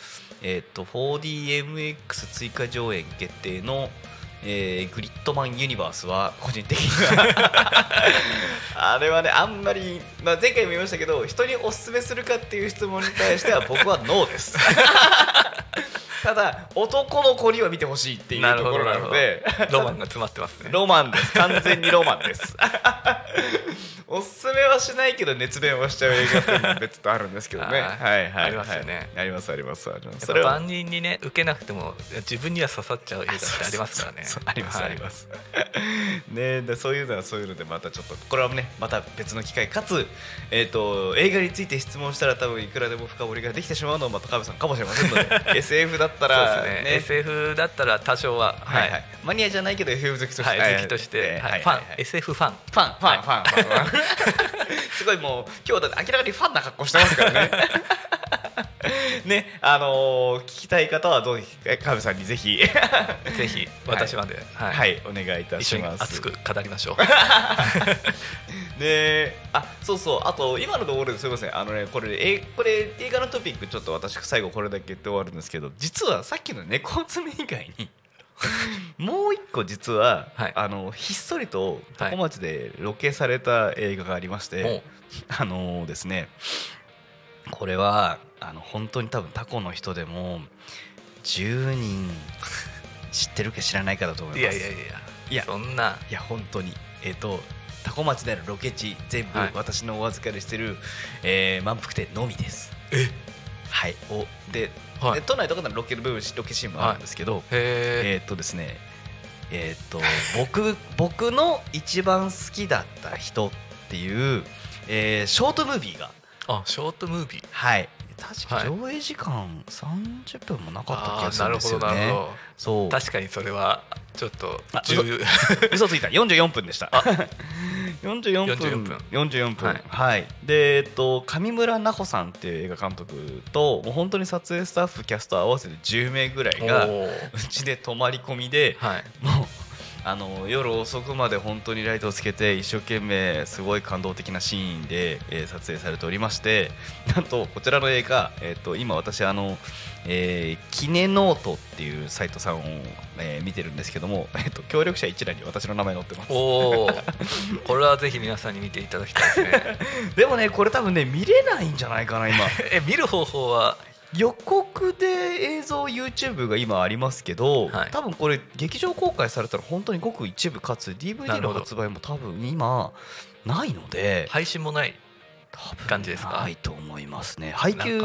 えー、と 4DMX 追加上演決定の、えーグリッドマンユニバースは個人的には。あれはねあんまり、まあ、前回も言いましたけど人におすすめするかっていう質問に対しては 僕はノーです。ただ男の子には見てほしいっていうところなのでロマンが詰まってますね。ロマンです。完全にロマンですおすすめはしないけど熱弁はしちゃう映画っていうのは別とあるんですけどね。はいはいはい。ありますよね。ありますありますあります。それ万人にね受けなくても自分には刺さっちゃう映画ってありますからね。あります、はいありますねでそういうのはそういうのでまたちょっとこれはねまた別の機会かつ、えー、と映画について質問したら多分いくらでも深掘りができてしまうのはまたカブさんかもしれませんので SF だったらそうですね。SF だったら多少ははい。はい、マニアじゃないけど FF 好きとして、はい、好きとして、はいファン、SF ファン。ファン、ファン、ファン、ファンファン。すごいもう、今日だって明らかにファンな格好してますからね。ね、あのー聞きたい方はどうカブさんにぜひ、ぜひ私まで、ははい、お願いいた一緒にします。熱く語りましょう。ねあそうそう。あと今のところですみません。あのねこれえこれ映画のトピックちょっと私最後これだけ言って終わるんですけど実はさっきの猫集め以外に もう一個実は、はい。あのひっそりと多古町でロケされた映画がありまして、もう。あのですねこれはあの本当に多分タコの人でも10人知ってるか知らないかだと思います。いやいやいやいやそんな。いや本当に。えっ、と多古町であるロケ地全部はい。私のお預かりしてる、えー満腹店のみです。え？はい。おで,、はい。で都内とかならロケの部分ロケシーンもあるんですけど、へえっ、とですねえっ、と僕僕の一番好きだった人っていう、えーショートムービーが。えあショートムービー。はい確かはい。上映時間30分もなかった気あがするんですよね、どなるほそう。ど確かにそれはちょっとあ重要。嘘ついた。44分でした。44 分。44分。44分。はい。はい、でえっと上村奈穂さんっていう映画監督ともう本当に撮影スタッフキャスト合わせて10名ぐらいがうちで泊まり込みではい。もうあの夜遅くまで本当にライトをつけて一生懸命すごい感動的なシーンで、えー撮影されておりまして なんとこちらの映画、えー、と今私あの、えーキネノートっていうサイトさんを、えー見てるんですけども、えー、と協力者一覧に私の名前載ってます。おおこれはぜひ皆さんに見ていただきたいですね。でもねこれ多分ね見れないんじゃないかな今。え見る方法は？予告で映像 YouTube が今ありますけど、はい。多分これ劇場公開されたら本当にごく一部かつな DVD の発売も多分今ないので配信もない感じですか？ないと思いますね。配給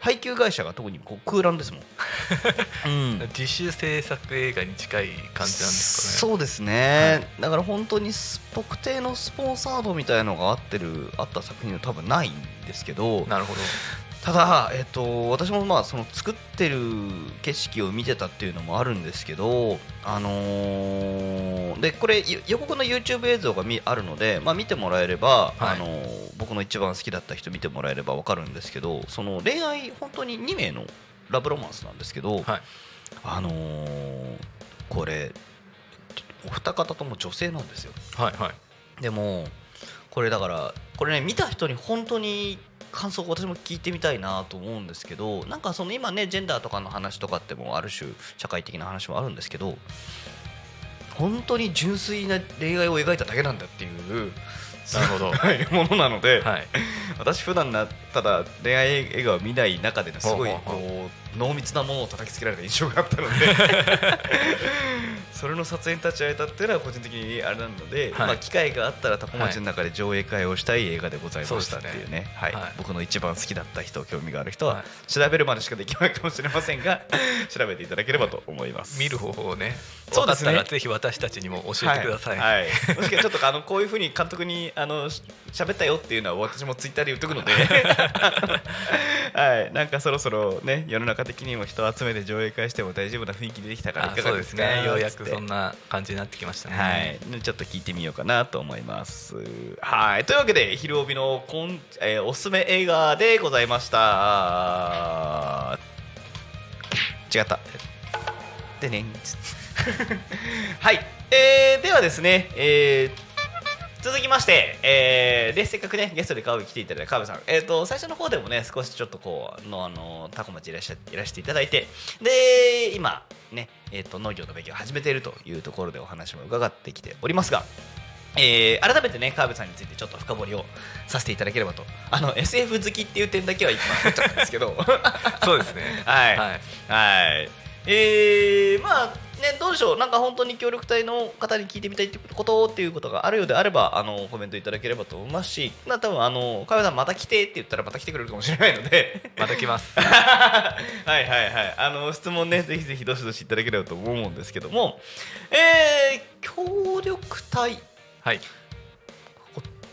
配給会社が特にこう空欄ですもん、うん。自主制作映画に近い感じなんですかね。そうですね、だから本当にス特定のスポンサードみたいのが合ってるあった作品は多分ないんですけどなるほどただ、えっと、私もまあその作ってる景色を見てたっていうのもあるんですけど、あのーでこれよ予告の YouTube 映像がみあるので、まあ、見てもらえれば、はい。あのー僕の一番好きだった人見てもらえれば分かるんですけどその恋愛本当に2名のラブロマンスなんですけど、はい。あのーこれお二方とも女性なんですよ。はいはい。でもこれだからこれね見た人に本当に感想を私も聞いてみたいなと思うんですけどなんかその今ねジェンダーとかの話とかってもある種社会的な話もあるんですけど本当に純粋な恋愛を描いただけなんだっていうなるほど。はいものなので、はい。私普段なただ恋愛映画を見ない中でねすごいこう濃密なものを叩きつけられた印象があったので それの撮影に立ち会えたっていうのは個人的にあれなので、はい。まあ、機会があったらタコ町の中で上映会をしたい映画でございましたっていうね。はい。はい。僕の一番好きだった人興味がある人ははい。調べるまでしかできないかもしれませんが 調べていただければと思います。見る方法をねそうですね。分かったらぜひ私たちにも教えてください、はい、はい。もしくはちょっとあのこういうふうに監督にあのし喋ったよっていうのは私もツイッターで言っとくので、はい、なんかそろそろね世の中的にも人を集めて上映会しても大丈夫な雰囲気でできたからいあかがでかそうですすねようやくそんな感じになってきましたねはい、ちょっと聞いてみようかなと思います。はい、というわけで、昼帯のこん、えーおすすめ映画でございました。違った。でね。はい、えーではですね、えー続きまして、えーでせっかくねゲストで川辺来ていただいた川辺さん、えー、と最初の方でもね少しちょっとこうのあのタコ町いらっしゃいらしていただいてで今ね、えー、と農業の勉強を始めているというところでお話も伺ってきておりますが。えー改めてね川辺さんについてちょっと深掘りをさせていただければと。あの SF 好きっていう点だけは今言っちゃったんですけど。そうですね。はい。はい。はい。えー、まあね、どうでしょう、なんか本当に協力隊の方に聞いてみたいってことっていうことがあるようであれば、あのコメントいただければと思いますし、まあ多分あの、かよさんまた来てって言ったらまた来てくれるかもしれないので、また来ます。はいはいはい、あの質問ね、ぜひぜひどしどしいただければと思うんですけども、えー、協力隊、はい。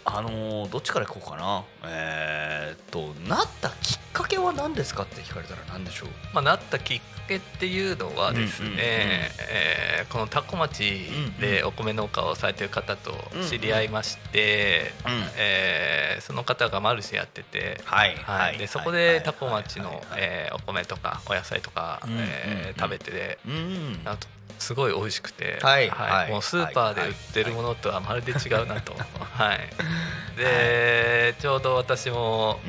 あのーどっちからいこうかな、えー、っと、なったきっかけは何ですかって聞かれたら何でしょう？まあ、なったきっかけっていうのはですね、うんうんうん。えーこの多古町でお米農家をされてる方と知り合いまして、うん。えーその方がマルシェやってて、はい。はい、でそこで多古町のえーお米とかお野菜とか、うんうんうん。えー食べててうんあとすごい美味しくて、はい。はい。もうスーパーで売ってるものとはまるで違うなと、はい、でちょうど私も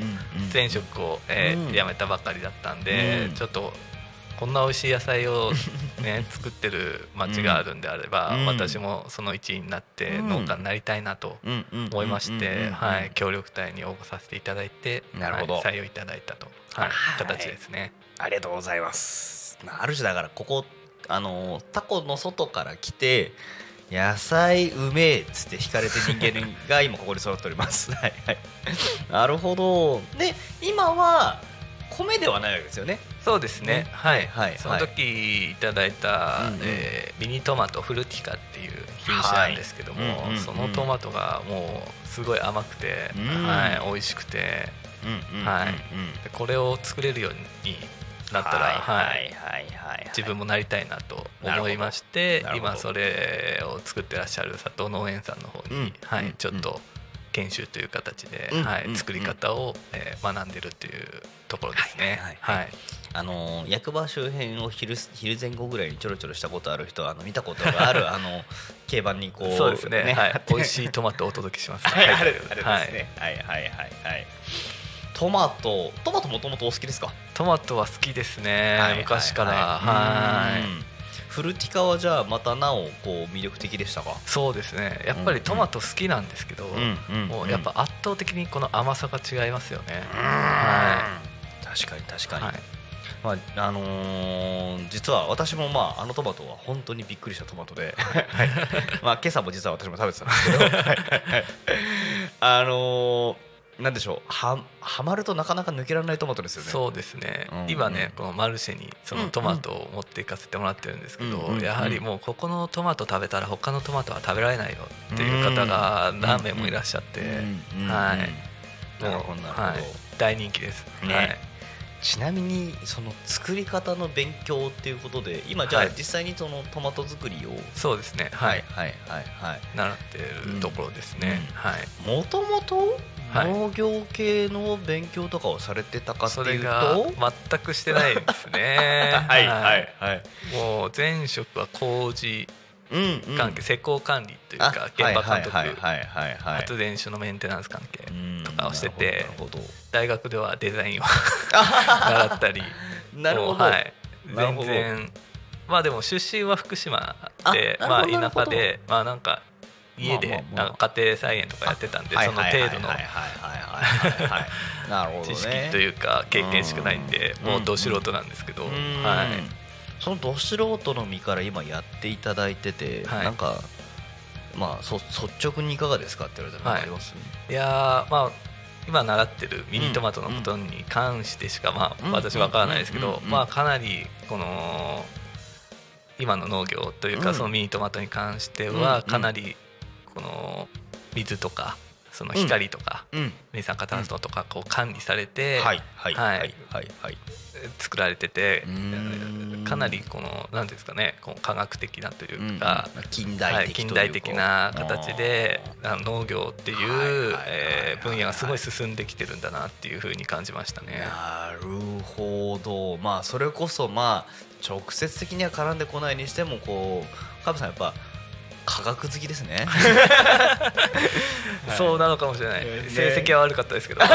前職を、えーうん。辞めたばかりだったんで、うん。ちょっとこんな美味しい野菜を、ね、作ってる町があるんであれば、うん私もその一員になってうん農家になりたいなと思思いまして、はい、協力隊に応募させていただいて、なるほどはい採用いただいたと、はいはい形ですね。ありがとうございます。まあ、ある種だからここあのタコの外から来て野菜うめえっつって惹かれて人間が今ここに揃っております。はいはい。なるほど。で今は米ではないわけですよね。そうですね、うんはい、はい。その時いただいた、うんうん。えーミニトマトフルティカっていう品種なんですけども、はいうんうんうん。そのトマトがもうすごい甘くて、うん。はい、美味しくてうんうんはい。これを作れるようになったら、はいはい。自分もなりたいなと思いまして今それを作ってらっしゃる佐藤農園さんの方に、うん。はいうん。ちょっと研修という形で、うんはいうん作り方を、えー学んでるっていうところですね。はいはいはいはいあの役場周辺を昼昼前後ぐらいにちょろちょろしたことある人はあの見たことがある あの競馬にこうそうですね。はい。美味いしいトマトをお届けします。はいあれ書いてあれはいですねはいはいはいはいトマトトマトもともとお好きですか？トマトは好きですね。はい昔から。はいはい。うんフルティカはじゃあまたなおこう魅力的でしたか？そうですね。やっぱりトマト好きなんですけど、もうやっぱ圧倒的にこの甘さが違いますよね。は確かに確かに、はい。まああのー実は私もまああのトマトは本当にびっくりしたトマトで、はい。まあ今朝も実は私も食べてたんですけど、あのーなんでしょうははまるとなかなか抜けられないトマトですよね。そうですね、うん。今ねこのマルシェにそのトマトを持っていかせてもらってるんですけど、うんうんやはりもうここのトマト食べたら他のトマトは食べられないよっていう方がうん。何名もいらっしゃって、うんうんはい。なるほどなるほど、はい、大人気です、ね。はい、ちなみにその作り方の勉強っていうことで今じゃあはい。実際にそのトマト作りをそうですね。はい、はいはいはい習ってるところですね、うん。はい。もともとはい農業系の勉強とかをされてたかってそいうと？全くしてないですね。は いはい。はいもう前職は工事関係、施工管理というあか現場監督、はいはいはいはい。はい発電所のメンテナンス関係うんとかをしててなるほど大学ではデザインを 習ったりなるほど。はい、全然まあでも出身は福島でまあ田舎でまあなんか家で家庭菜園とかやってたんではいそのはいはい程度の知識というか経験しかないんでうん。もうど素人なんですけど。うん。はい。そのど素人の身から今やっていただいてて、はい。なんかまあそ率直にいかがですかって言われたらあります、い。やーまあ今習ってるミニトマトのことに関してしかまうん。あ私わからないですけどまあかなりこの今の農業といううん。かそのミニトマトに関してうんはかなりこの水とかその光とかうん。二酸化炭素とかこう管理されてはいはいははいいはいはい。作られててかなりこの何ですかねこう科学的なというか近はい、代的近代的な形で農業ってはいうはいえー分野がすごい進んできてるんだなっていうふうに感じましたね。なるほど。まあそれこそまあ直接的には絡んでこないにしてもこうカブさんやっぱ科学好きですね。そうなのかもしれない、ね。成績は悪かったですけど。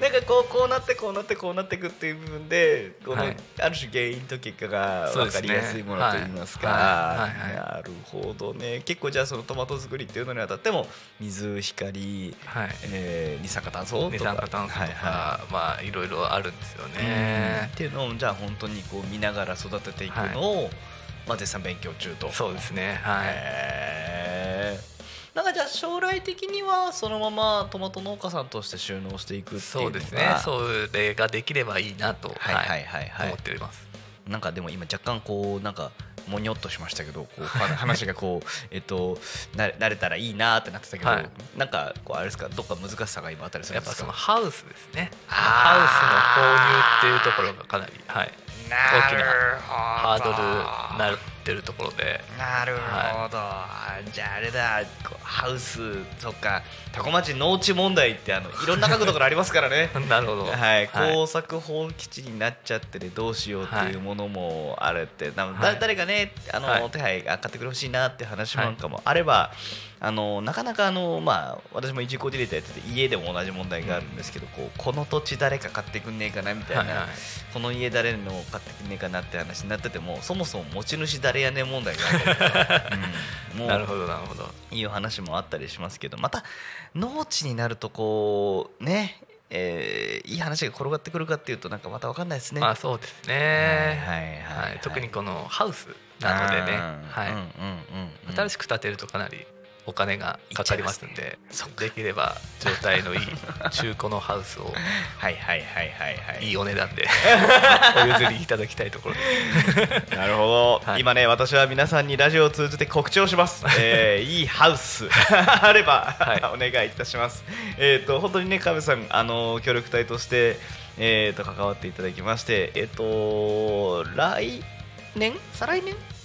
なんかこうこうなってこうなってこうなっていくっていう部分でこの、はい。ある種原因と結果が分かりやすいものといいますか、なるほどね。結構じゃあそのトマト作りっていうのにあたっても水光、はい。えー二酸化炭素とか。二酸化炭素とか、はいはまあいろいろあるんですよいねっていうのをじゃあ本当にこう見ながら育てていくのを、まあ、絶賛勉強中と。そうですね。はい、へー。なんかじゃあ将来的にはそのままトマト農家さんとして収納していくっていうそうですね。それができればいいなと、はい。はい。はいはい思っております。なんかでも今若干こうなんかもにょっとしましたけどこうは 話がこうえっとな慣れたらいいなってなってたけど、はい。なんかこうあれですか？どっか難しさが今あったりするやっぱそんですかのハウスですね。あハウスの購入っていうところがかなり、はい、な大きなるハードルになってるところで。なるほど、じゃああれだ。ハウスそっか多古町農地問題ってあのいろんな角度からありますからね。なるほど。はい、耕作放棄地になっちゃっててどうしようっていうものもあるって、はい。誰かねあの、はい。手配が買ってくれほしいなって話なんかもあれば、あのなかなかあの、まあ、私も移住コーディネーターやってて家でも同じ問題があるんですけど、こうこの土地誰か買ってくんねえかなみたいな、はいはい。この家誰の買ってくんねえかなって話になっててもそもそも持ち主誰やねん問題があるから、うん。もうなるほどなるほど。いう話もあったりしますけどまた農地になるとこうね、えーいい話が転がってくるかっていうとなんかまた分かんないですね。まあそうですね。はいはいはいはい。特にこのハウスなのでね、はいうんうんうんうん新しく建てるとかなりお金がかかりますんでそっか。できれば状態のいい中古のハウスをはいはいはいはいはい。いいお値段で お譲りいただきたいところです。なるほど、はい。今ね私は皆さんにラジオを通じて告知をします、えーいいハウス。あれば、はい。お願いいたします。えっ、と本当にねカメさんあの協力隊としてえー、と関わっていただきましてえっ、と来年？再来年？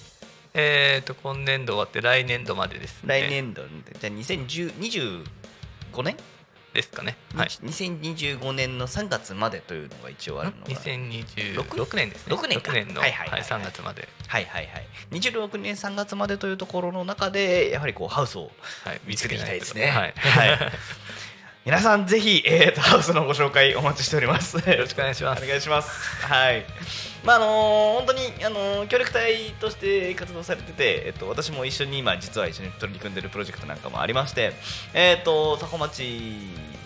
えっと今年度終わって来年度までですね。来年度じゃあ2025年、ですかね。はい。2025年の3月までというのが一応あるのが2026年ですね。六年か6年のはいはいはいはい3月まで、はいはいはい26年3月までというところの中でやはりこうハウスをはい、見つけていきたいですとねはい。はい 皆さんぜひ、えーとハウスのご紹介お待ちしております。よよろしくお願いしますお願いします。はい。まああのー本当にあのー協力隊として活動されてて、えっと私も一緒に今実は一緒に取り組んでるプロジェクトなんかもありまして、えっとタコ町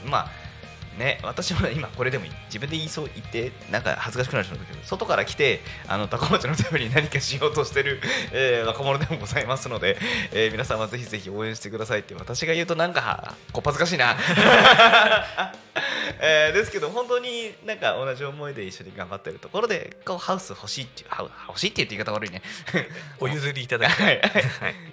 まあ。ね、私も今これでも自分で言いそう言ってなんか恥ずかしくなるんだけど外から来てあの高町のために何かしようとしてる、えー若者でもございますので、えー皆さんはぜひぜひ応援してくださいって私が言うとなんかこっぱずかしいな、えーですけど本当になんか同じ思いで一緒に頑張ってるところでこうハウス欲しいっていうハウ欲しいって言うと言い方悪いね。お譲りいただきた。はい。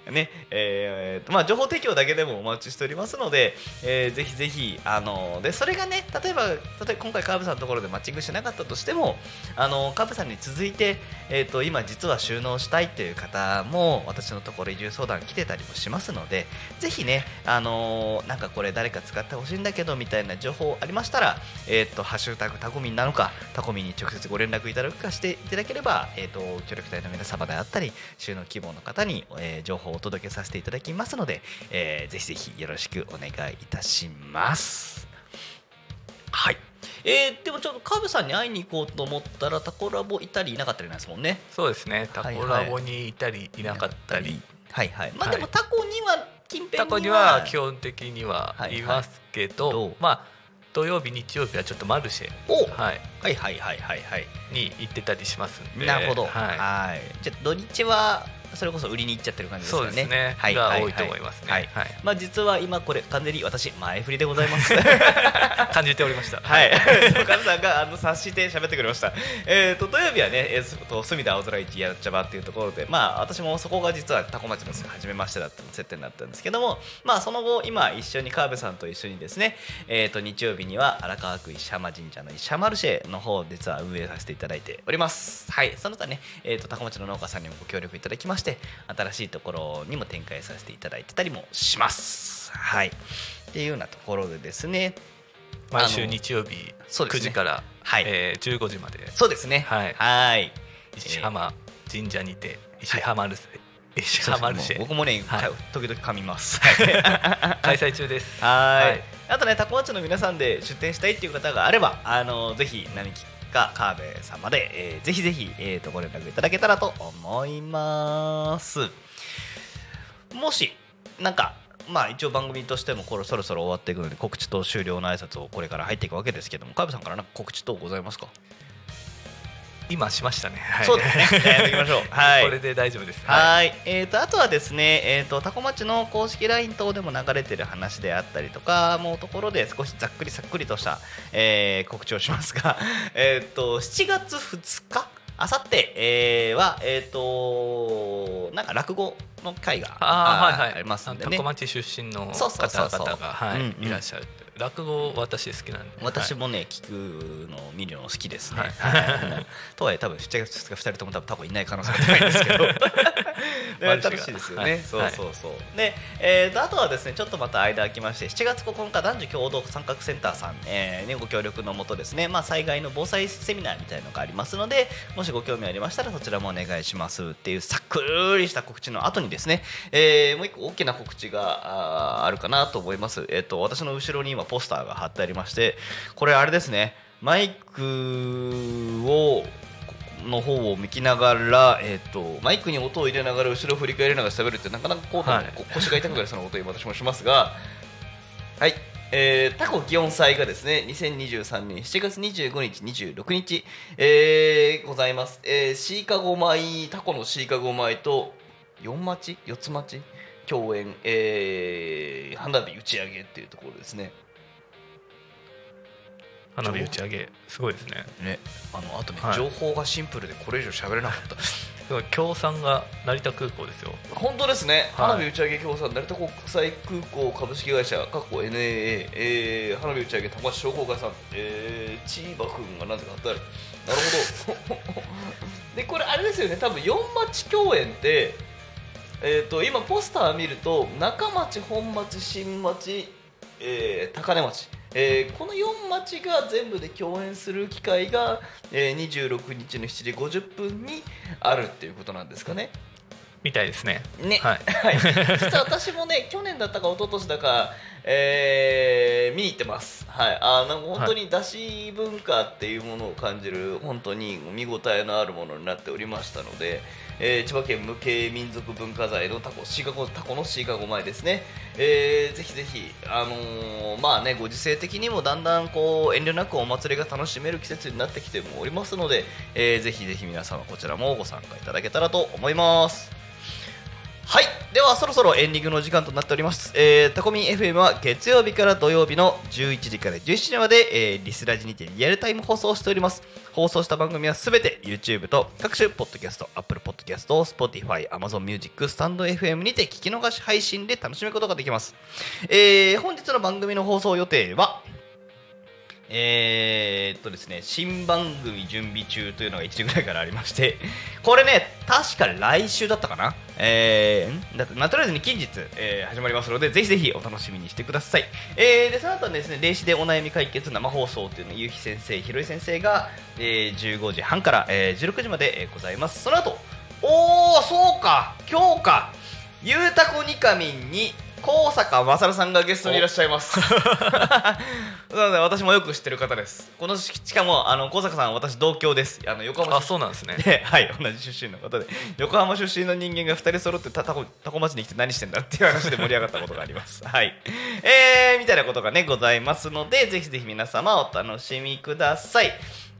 い。ねえーとまあ、情報提供だけでもお待ちしておりますので、えーぜひぜひあのでそれがね例えば例えば今回カーブさんのところでマッチングしてなかったとしてもあのカーブさんに続いて、えー、と今実は収納したいという方も私のところ移住相談来てたりもしますのでぜひねあのなんかこれ誰か使ってほしいんだけどみたいな情報ありましたら、えー、とハッシュタグタコミンなのかタコミンに直接ご連絡いただくかしていただければ、えー、と協力隊の皆様であったり収納希望の方に、えー情報をお届けさせていただきますので、えーぜひぜひよろしくお願いいたします。はい。えーでもちょっとカブさんに会いに行こうと思ったらタコラボいたりいなかったりなんですもんね。そうですね。タコラボにいたりいなかったり、はいはい。まあはい。でもタコには近辺にはタコには基本的にははいいますけど、どう？まあ土曜日日曜日はちょっとマルシェ、お！はい、はいはいはいはいはい。に行ってたりしますんで。なるほど。ははい。じゃあ土日はそれこそ売りに行っちゃってる感い。じですかね。そうですね。はいが多いと思いますね。はい。はい。まあ実は今これ完全に私前振りでございます。感じておりました。はい。カズさんがあの察して喋ってくれました。えっと土曜日はね、えーと隅田青空市やっちゃばっていうところで、まあ私もそこが実はタコ町の初めましてだった設定になったんですけども、まあその後今一緒に川辺さんと一緒にですね、えっと日曜日には荒川区石浜神社の石浜ルシェの方を実は運営させていただいております。はい。その他ね、えっとタコ町の農家さんにもご協力いただきまして、新しいところにも展開させていただいてたりもします。はい。っていうようなところでですね。毎週日曜日9そうですね。時から、はい。えー15時まで。そうですね。はい。はい。石浜神社にて石浜留守石原マルシェ僕もね、はい。か時々噛みます。開催中です。はい。はい。あとね、タコ町の皆さんで出店したいっていう方があれば、あのぜひ並木か河辺さんまで、えーぜひぜひ、えー、とご連絡いただけたらと思います。もし、なんか、まあ一応番組としてもこれそろそろ終わっていくので告知と終了の挨拶をこれから入っていくわけですけども河辺さんからなんか告知等ございますか、今しましたね、はい。そうですね。やっていきましょう。はい。これで大丈夫です。はい、えー、とあとはですね、えー、とタコ町の公式 LINE 等でも流れてる話であったりとかもうところで少しざっくりさっくりとした、えー告知をしますが、えー、と7月2日？あさって？えーは、えー、となんか落語の会があーはいはい。ありますんでね。多古町出身の方々がはいいらっしゃる落語私好きなんで。私はいもね、聞くの見るの好きですね。はい。とはいえ多分7月2日2人とも多分タコいない可能性が高いんですけど 楽しいですよね、はい。そうそうそう、で、えー、とあとはですねちょっとまた間空きまして7月9日男女共同参画センターさん、えーね、ご協力のもとですね、まあ、災害の防災セミナーみたいなのがありますのでもしご興味ありましたらそちらもお願いしますっていうさっくりした告知の後にですね、えーもう一個大きな告知があーあるかなと思います、えー、と私の後ろに今ポスターが貼ってありましてこれあれですねマイクをの方を向きながら、えー、とマイクに音を入れながら後ろを振り返りながら喋るってなかなかこう、はい。こ腰が痛くなりそうなことを今私もしますがはい、えー、タコ祇園祭がですね2023年7月25日26日、えーございます、えー、シーカゴ米タコのシーカゴ米と4町？4つ町？共演、えー花火打ち上げっていうところですね花火打ち上げすごいですね。ねあのあとね、はい。情報がシンプルでこれ以上喋れなかった。協賛が成田空港ですよ。本当ですね、はい。花火打ち上げ協賛成田国際空港株式会社過去 NAA、えー花火打ち上げ高橋商工会さん、えー、チーバくんがなぜか働いてなるほど。でこれあれですよね。多分4町共演ってえー、と今ポスター見ると中町本町新町、えー高根町、えーこの4町が全部で共演する機会が、えー26日の7時50分にあるっていうことなんですかね。みたいですね。ね、はい。はい、実は私もね去年だったか一昨年だか、えー見に行ってます、はい、あなんか本当にだし文化っていうものを感じる本当に見応えのあるものになっておりましたので、えー千葉県無形民族文化財のタコシーカゴタコのシーカゴ前ですね、えーぜひぜひ、あのーまあね、ご時世的にもだんだんこう遠慮なくお祭りが楽しめる季節になってきてもおりますので、えーぜひぜひ皆様こちらもご参加いただけたらと思います。はい。ではそろそろエンディングの時間となっております、えー、タコミン FM は月曜日から土曜日の11時から17時まで、えーリスラジにてリアルタイム放送しております。放送した番組はすべて YouTube と各種ポッドキャスト Apple Podcast、Spotify、Amazon Music、スタンド FM にて聞き逃し配信で楽しむことができます、えー本日の番組の放送予定はえーっとですね、新番組準備中というのが1時ぐらいからありまして、これね、確か来週だったかな、えーだってまあ、とりあえずに近日、えー始まりますので、ぜひぜひお楽しみにしてください。えーでその後はですね、霊視でお悩み解決生放送というのを、ゆうひ先生、ひろい先生が、えー15時半から、えー16時まで、えーございます。その後、おー、そうか、今日か、ゆうたこにかみんに、高坂勝さんがゲストにいらっしゃいます。なので私もよく知ってる方です。このししかもあの高坂さん私同郷です。あの横浜あ出そうなんですね ではい同じ出身の方で横浜出身の人間が2人揃ってたタコタコ町に来て何してんだっていう話で盛り上がったことがあります。はい。えー、みたいなことがねございますのでぜひぜひ皆様お楽しみください。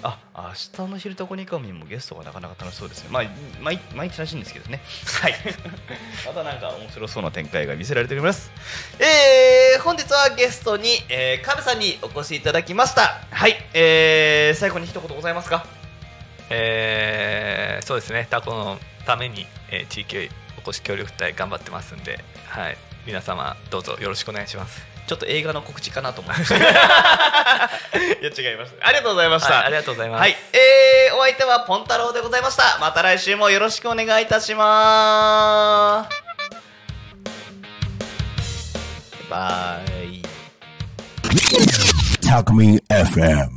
あ明日の昼タコニカミンもゲストがなかなか楽しそうですね。まあ毎毎日らしいんですけどね。はい。またなんか面白そうな展開が見せられております。えー、本日はゲストに、えー、カブさんにお越しいただきました。はい。えー、最後に一言ございますか？えーそうですねタコのために、えー地域おこし協力隊頑張ってますんではい皆様どうぞよろしくお願いしますちょっと映画の告知かなと思いました。いや違いました。ありがとうございました。はいありがとうございますはい、えー、お相手はポン太郎でございました。また来週もよろしくお願いいたします。バイ。Talk Me FM.